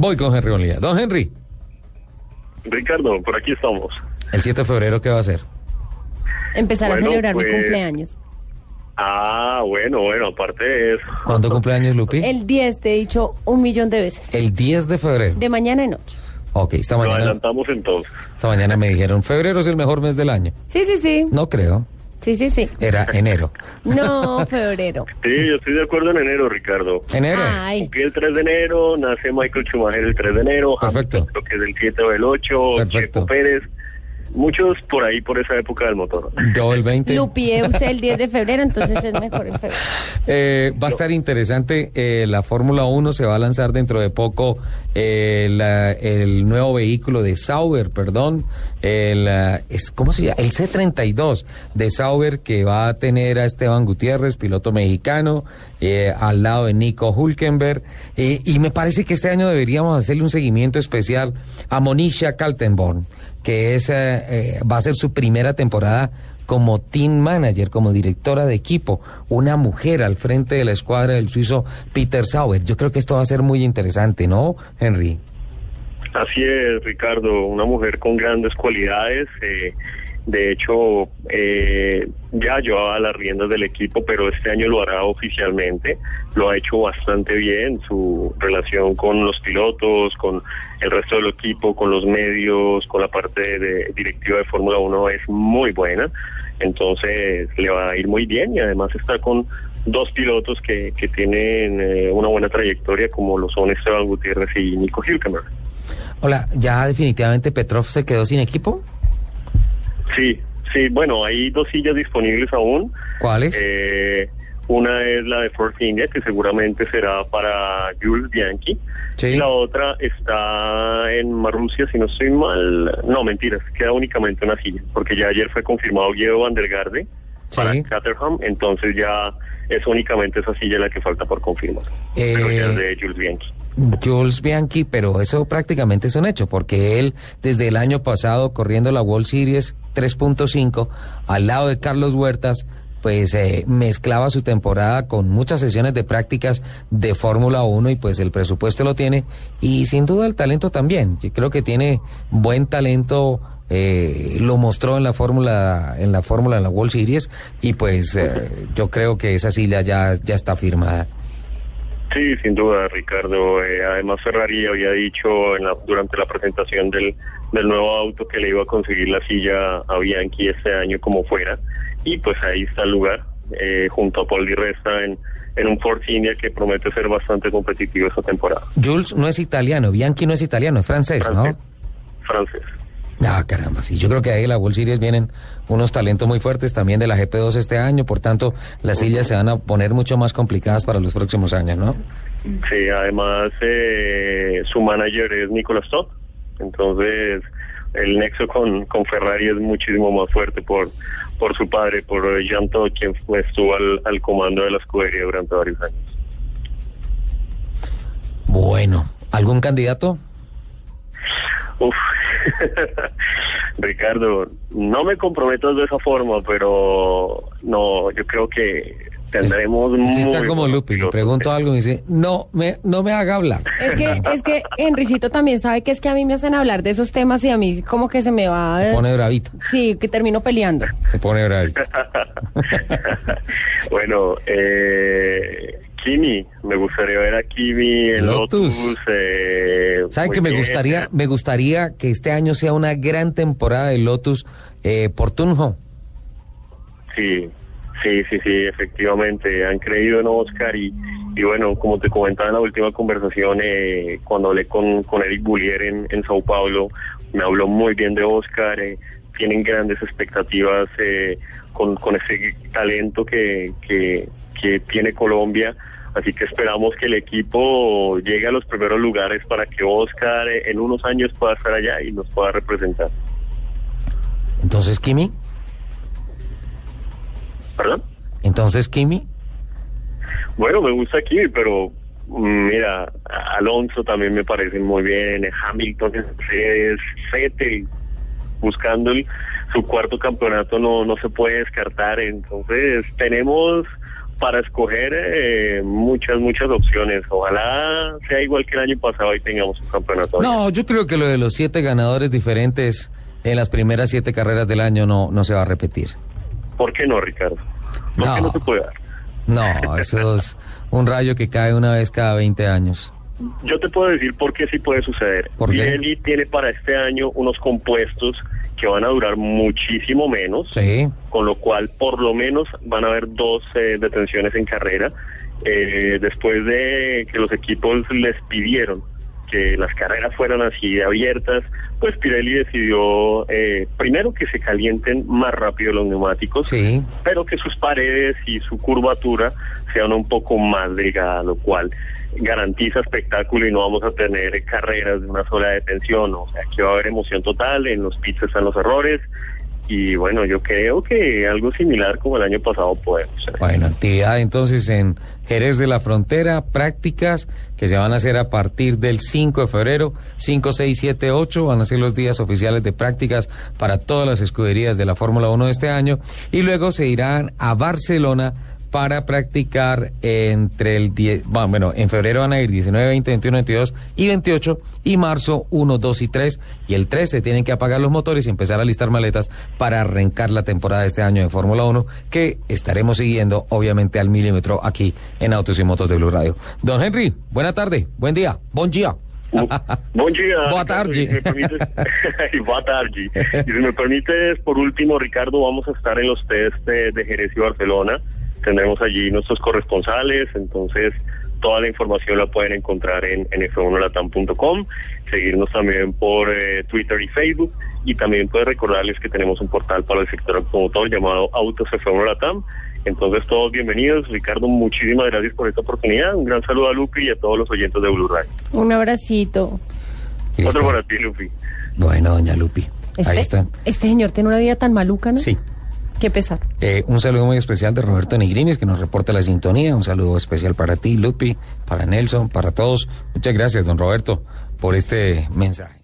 Voy con Henry Bonilla. Don Henry, Ricardo, por aquí estamos. el 7 de febrero, ¿qué va a hacer? Empezar Bueno, a celebrar mi pues- cumpleaños. Ah, bueno, bueno, aparte de eso. ¿Cuándo cumpleaños, Lupi? El 10 te he dicho un millón de veces. El 10 de febrero. De mañana en noche. Ok, esta Lo mañana, adelantamos entonces. esta mañana me dijeron, febrero es el mejor mes del año. Sí, sí, sí. No creo, Sí, sí, sí. era enero. No, febrero. Sí, yo estoy de acuerdo en enero, Ricardo. Enero. Ay, Cumplí el 3 de enero, nace Michael Schumacher el 3 de enero, Perfecto. Hamilton creo que es del 7 o del 8, Perfecto. Checo Pérez, muchos por ahí por esa época del motor. Yo el 20. Lupi Eus el 10 de febrero, entonces es mejor en febrero. Eh, va a estar interesante. eh, la Fórmula 1 se va a lanzar dentro de poco eh, la- el nuevo vehículo de Sauber, perdón. El, es- ¿Cómo se llama? El C32 de Sauber que va a tener a Esteban Gutiérrez, piloto mexicano, eh, al lado de Nico Hulkenberg. eh, y me parece que este año deberíamos hacerle un seguimiento especial a Monisha Kaltenborn, que es, eh, va a ser su primera temporada como team manager, como directora de equipo, una mujer al frente de la escuadra del suizo Peter Sauer. Yo creo que esto va a ser muy interesante, ¿no, Henry? Así es, Ricardo, una mujer con grandes cualidades. eh, de hecho, eh, ya llevaba las riendas del equipo, pero este año lo hará oficialmente. Lo ha hecho bastante bien. Su relación con los pilotos, con el resto del equipo, con los medios, con la parte de directiva de Fórmula 1 es muy buena. Entonces, le va a ir muy bien y además está con dos pilotos que, que tienen eh, una buena trayectoria, como lo son Esteban Gutiérrez y Nico Hülkenberg. Hola, ¿ya definitivamente Petrov se quedó sin equipo? Sí, sí, bueno, hay dos sillas disponibles aún. ¿Cuáles? Eh, una es la de Force India, que seguramente será para Jules Bianchi. Sí. Y la otra está en Marrusia, si no estoy mal. No, mentiras, queda únicamente una silla, porque ya ayer fue confirmado Guido Van der Garde para. Caterham, entonces ya es únicamente esa silla la que falta por confirmar. Eh, Pero ya es de Jules Bianchi. Jules Bianchi, pero eso prácticamente es un hecho, porque él desde el año pasado corriendo la World Series 3.5 al lado de Carlos Huertas, pues eh, mezclaba su temporada con muchas sesiones de prácticas de Fórmula 1 y pues el presupuesto lo tiene y sin duda el talento también. Yo creo que tiene buen talento. Eh, lo mostró en la fórmula en la fórmula en la World Series y pues eh, yo creo que esa silla ya ya está firmada Sí, sin duda, Ricardo. Eh, además, Ferrari había dicho en la- durante la presentación del, del nuevo auto que le iba a conseguir la silla a Bianchi este año como fuera. Y pues ahí está el lugar, eh, junto a Paul Di Resta en, en un Force India que promete ser bastante competitivo esta temporada. Jules no es italiano, Bianchi no es italiano, es francés, Francés. ¿no? Francés. Ah, caramba, sí. Yo creo que ahí de la World Series vienen unos talentos muy fuertes también de la GP2 este año, por tanto, las sillas se van a poner mucho más complicadas para los próximos años, ¿no? Sí, además eh, su manager es Nicolas Todd, entonces el nexo con, con Ferrari es muchísimo más fuerte por, por su padre, por Jean Todt, quien estuvo al, al comando de la escudería durante varios años. Bueno, ¿algún candidato? Uf. Ricardo, no me comprometas de esa forma, pero no, yo creo que tendremos está muy como buenos Lupi, le pregunto algo y me dice, no me, no me haga hablar. Es que, es que Enricito también sabe que es que a mí me hacen hablar de esos temas y a mí como que se me va... Se pone bravito, Sí, que termino peleando. se pone bravito. bueno, eh, Kimi, me gustaría ver a Kimi en Lotus. Lotus. eh, ¿Sabe muy que me bien. gustaría, me gustaría que este año sea una gran temporada de Lotus eh, por Tunjo? Sí, sí, sí, sí, efectivamente. Han creído en Oscar y, y bueno, como te comentaba en la última conversación, eh, cuando hablé con, con Eric Bullier en, en Sao Paulo, me habló muy bien de Oscar. eh, tienen grandes expectativas eh, con, con ese talento que, que, que tiene Colombia. Así que esperamos que el equipo llegue a los primeros lugares para que Oscar eh, en unos años pueda estar allá y nos pueda representar. Entonces, Kimi. ¿Perdón? Entonces, Kimi. Bueno, me gusta Kimi, pero mm, mira, Alonso también me parece muy bien, Hamilton, es Fettel, buscando el, su cuarto campeonato no, no se puede descartar, entonces tenemos para escoger eh, muchas, muchas opciones. Ojalá sea igual que el año pasado y tengamos un campeonato. No, yo creo que lo de los siete ganadores diferentes en las primeras siete carreras del año no, no se va a repetir. ¿Por qué no, Ricardo? ¿Por No. qué no se puede dar? No, eso es un rayo que cae una vez cada 20 años. Yo te puedo decir por qué sí puede suceder. Pirelli tiene para este año unos compuestos que van a durar muchísimo menos, Sí. con lo cual por lo menos van a haber dos eh, detenciones en carrera. Eh, después de que los equipos les pidieron que las carreras fueran así abiertas, pues Pirelli decidió eh, primero que se calienten más rápido los neumáticos, Sí. pero que sus paredes y su curvatura sean un poco más delgadas, lo cual garantiza espectáculo y no vamos a tener carreras de una sola detención, o sea, aquí va a haber emoción total, en los pits están los errores y bueno, yo creo que algo similar como el año pasado podemos hacer. Bueno, actividad entonces en Jerez de la Frontera, prácticas que se van a hacer a partir del 5 de febrero, 5, 6, 7, 8, van a ser los días oficiales de prácticas para todas las escuderías de la Fórmula 1 de este año y luego se irán a Barcelona para practicar entre el 10, bueno, en febrero van a ir 19, 20, 21, 22 y 28 y marzo 1, 2 y 3 y el 13 tienen que apagar los motores y empezar a listar maletas para arrancar la temporada de este año de Fórmula 1 que estaremos siguiendo obviamente al milímetro aquí en Autos y Motos de Blue Radio. Don Henry, buena tarde, buen día, buen día. Buen día. Boa tarde. y si me permites- Boa tarde. Y si me permites, por último, Ricardo, vamos a estar en los test de, de Jerez y Barcelona. Tendremos allí nuestros corresponsales, entonces toda la información la pueden encontrar en, en f1latam.com, seguirnos también por eh, Twitter y Facebook, y también puedes recordarles que tenemos un portal para el sector automotor llamado Autos F1 Latam. Entonces, todos bienvenidos. Ricardo, muchísimas gracias por esta oportunidad. Un gran saludo a Lupi y a todos los oyentes de Blue Radio. Un abracito. Otro para ti, Lupi. Bueno, doña Lupi, Este, ahí están. este señor tiene una vida tan maluca, ¿no? Sí. Eh, un saludo muy especial de Roberto Negrinis que nos reporta la sintonía. Un saludo especial para ti, Lupi, para Nelson, para todos. Muchas gracias, don Roberto, por este mensaje.